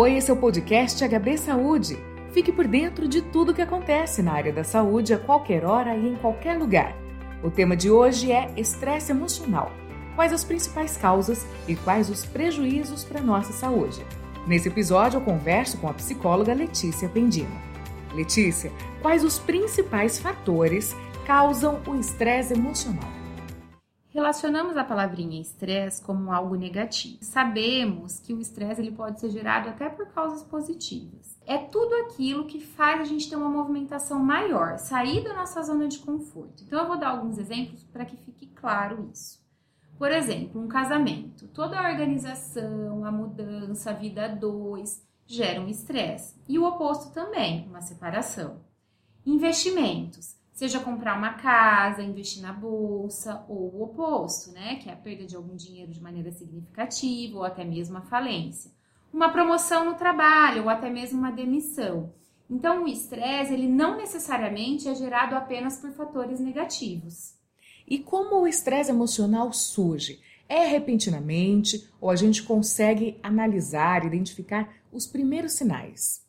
Oi, esse é o podcast HB Saúde. Fique por dentro de tudo que acontece na área da saúde a qualquer hora e em qualquer lugar. O tema de hoje é estresse emocional. Quais as principais causas e quais os prejuízos para a nossa saúde? Nesse episódio, eu converso com a psicóloga Letícia Pendino. Letícia, quais os principais fatores causam o estresse emocional? Relacionamos a palavrinha estresse como algo negativo. Sabemos que o estresse ele pode ser gerado até por causas positivas. É tudo aquilo que faz a gente ter uma movimentação maior, sair da nossa zona de conforto. Então eu vou dar alguns exemplos para que fique claro isso. Por exemplo, um casamento. Toda a organização, a mudança, a vida a dois geram estresse. E o oposto também, uma separação. Investimentos seja comprar uma casa, investir na bolsa, ou o oposto, né, que é a perda de algum dinheiro de maneira significativa, ou até mesmo a falência. Uma promoção no trabalho, ou até mesmo uma demissão. Então, o estresse, ele não necessariamente é gerado apenas por fatores negativos. E como o estresse emocional surge? É repentinamente ou a gente consegue analisar, identificar os primeiros sinais?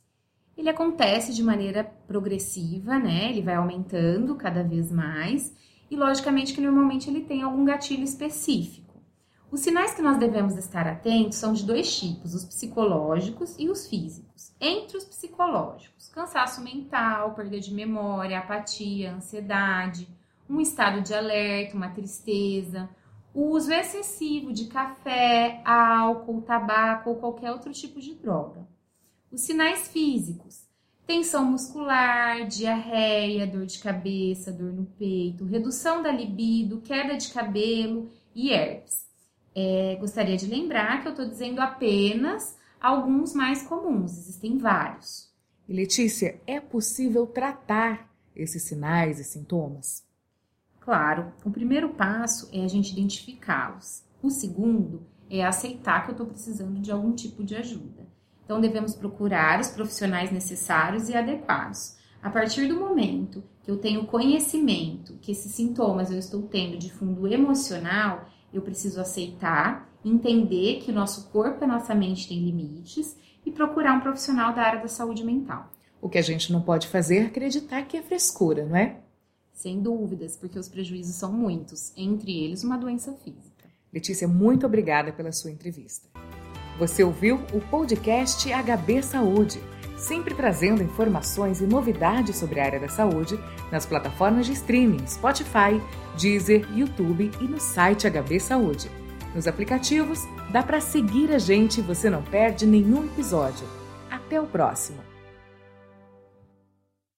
Ele acontece de maneira progressiva, né? Ele vai aumentando cada vez mais e logicamente que normalmente ele tem algum gatilho específico. Os sinais que nós devemos estar atentos são de dois tipos, os psicológicos e os físicos. Entre os psicológicos, cansaço mental, perda de memória, apatia, ansiedade, um estado de alerta, uma tristeza, o uso excessivo de café, álcool, tabaco ou qualquer outro tipo de droga. Os sinais físicos: tensão muscular, diarreia, dor de cabeça, dor no peito, redução da libido, queda de cabelo e herpes. É, gostaria de lembrar que eu estou dizendo apenas alguns mais comuns, existem vários. E Letícia, é possível tratar esses sinais e sintomas? Claro, o primeiro passo é a gente identificá-los. O segundo é aceitar que eu estou precisando de algum tipo de ajuda. Então, devemos procurar os profissionais necessários e adequados. A partir do momento que eu tenho conhecimento que esses sintomas eu estou tendo de fundo emocional, eu preciso aceitar, entender que o nosso corpo e a nossa mente têm limites e procurar um profissional da área da saúde mental. O que a gente não pode fazer é acreditar que é frescura, não é? Sem dúvidas, porque os prejuízos são muitos, entre eles uma doença física. Letícia, muito obrigada pela sua entrevista. Você ouviu o podcast HB Saúde, sempre trazendo informações e novidades sobre a área da saúde nas plataformas de streaming Spotify, Deezer, YouTube e no site HB Saúde. Nos aplicativos, dá para seguir a gente e você não perde nenhum episódio. Até o próximo!